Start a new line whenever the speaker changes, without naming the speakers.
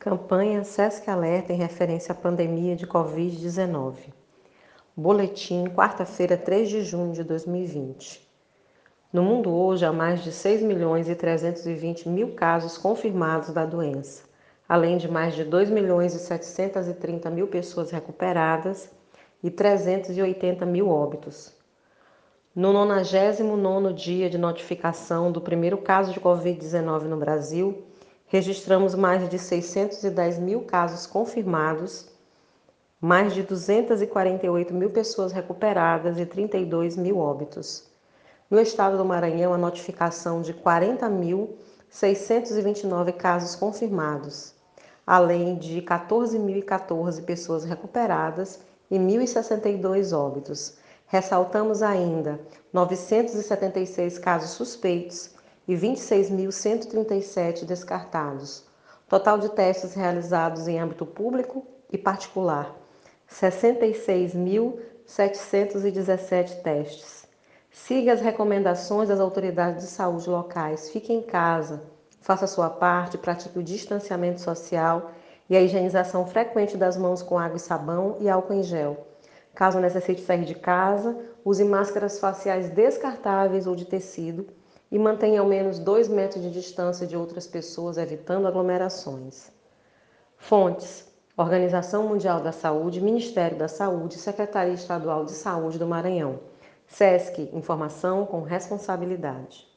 Campanha SESC Alerta em referência à pandemia de Covid-19. Boletim, quarta-feira, 3 de junho de 2020. No mundo hoje há mais de 6 milhões e 320 mil casos confirmados da doença, além de mais de 2 milhões e 730 mil pessoas recuperadas e 380 mil óbitos. No 99º dia de notificação do primeiro caso de Covid-19 no Brasil, registramos mais de 610 mil casos confirmados, mais de 248 mil pessoas recuperadas e 32 mil óbitos. No estado do Maranhão, a notificação de 40.629 casos confirmados, além de 14.014 pessoas recuperadas e 1.062 óbitos. Ressaltamos ainda 976 casos suspeitos e 26.137 descartados. Total de testes realizados em âmbito público e particular: 66.717 testes. Siga as recomendações das autoridades de saúde locais. Fique em casa, faça sua parte, pratique o distanciamento social e a higienização frequente das mãos com água e sabão e álcool em gel. Caso necessite sair de casa, use máscaras faciais descartáveis ou de tecido e mantenha ao menos dois metros de distância de outras pessoas, evitando aglomerações. Fontes: Organização Mundial da Saúde, Ministério da Saúde, Secretaria Estadual de Saúde do Maranhão. SESC Informação com responsabilidade.